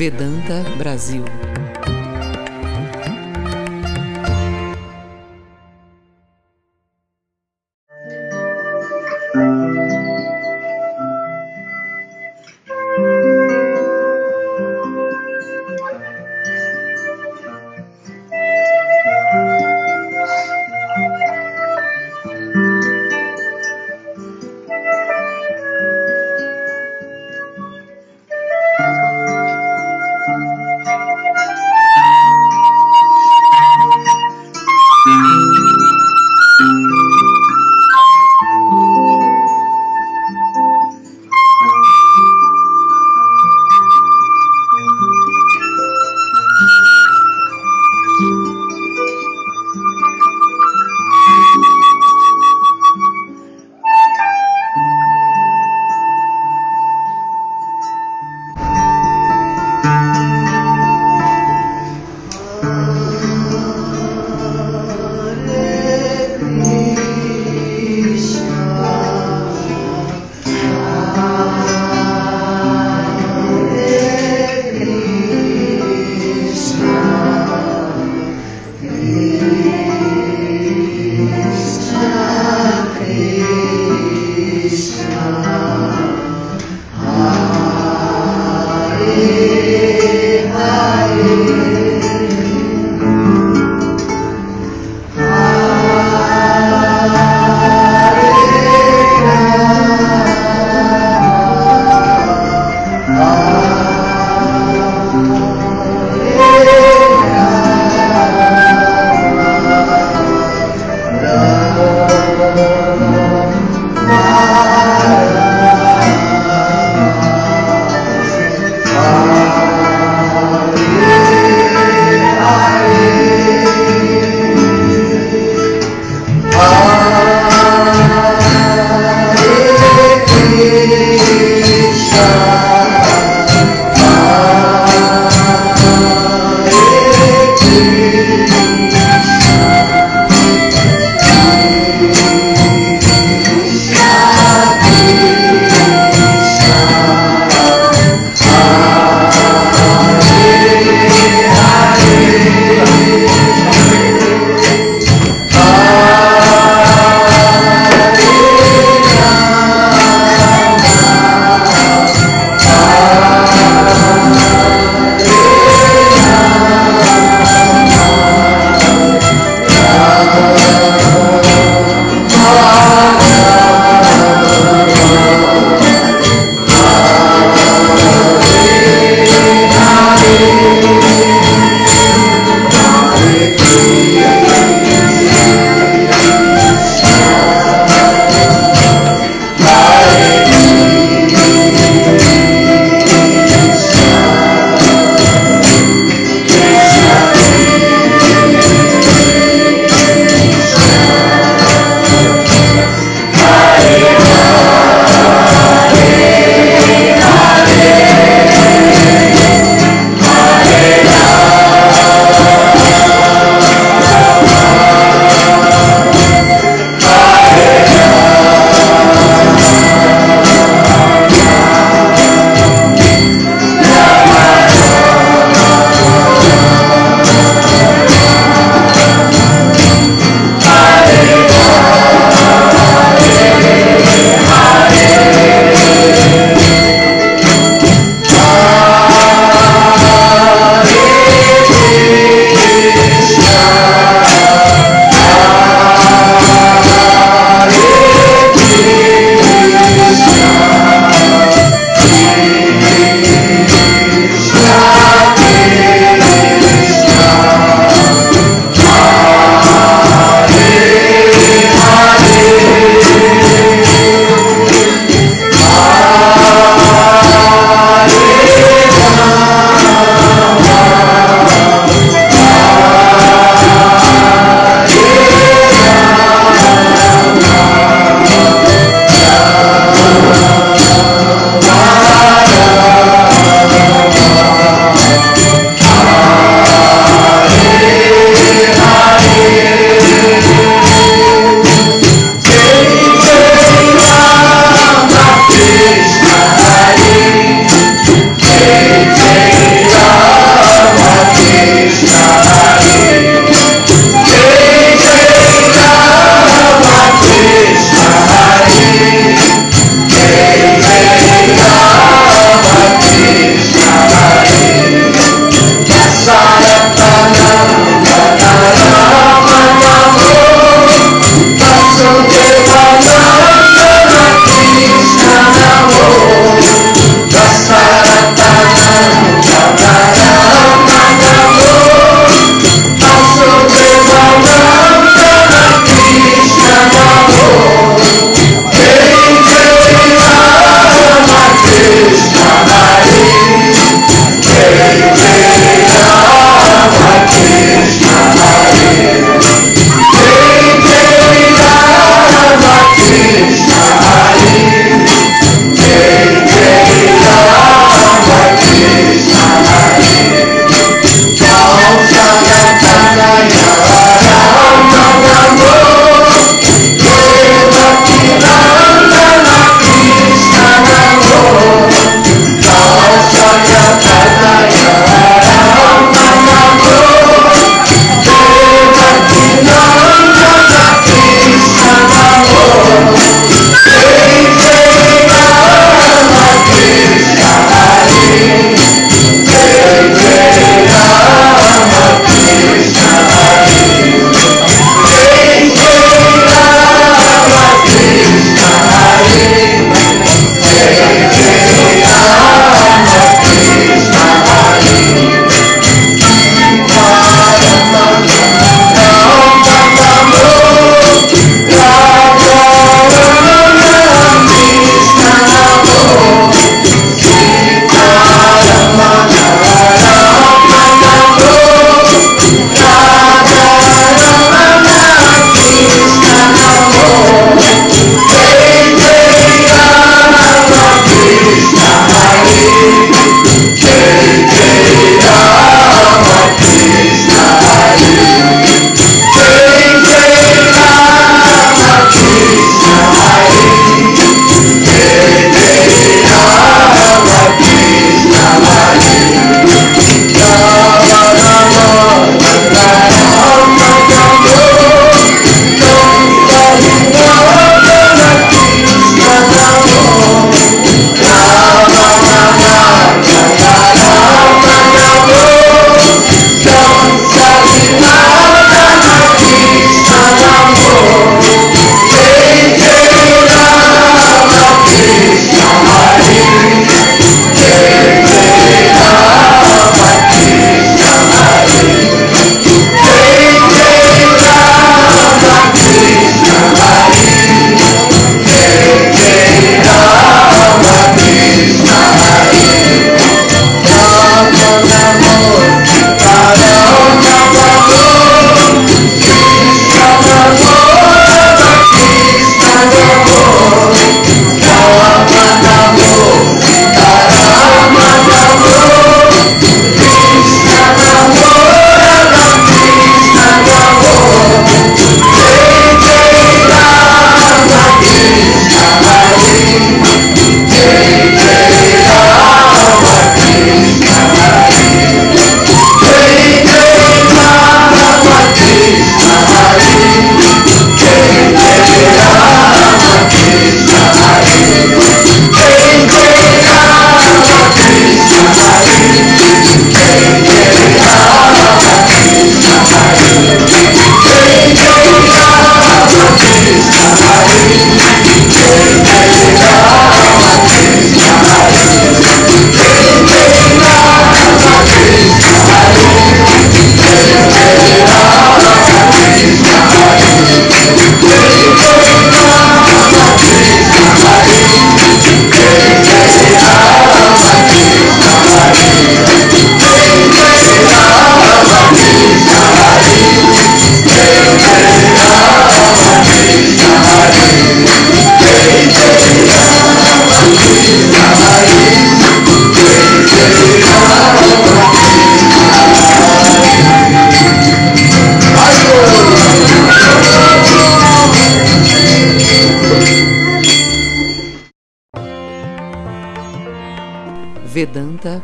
Vedanta Brasil.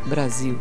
Brasil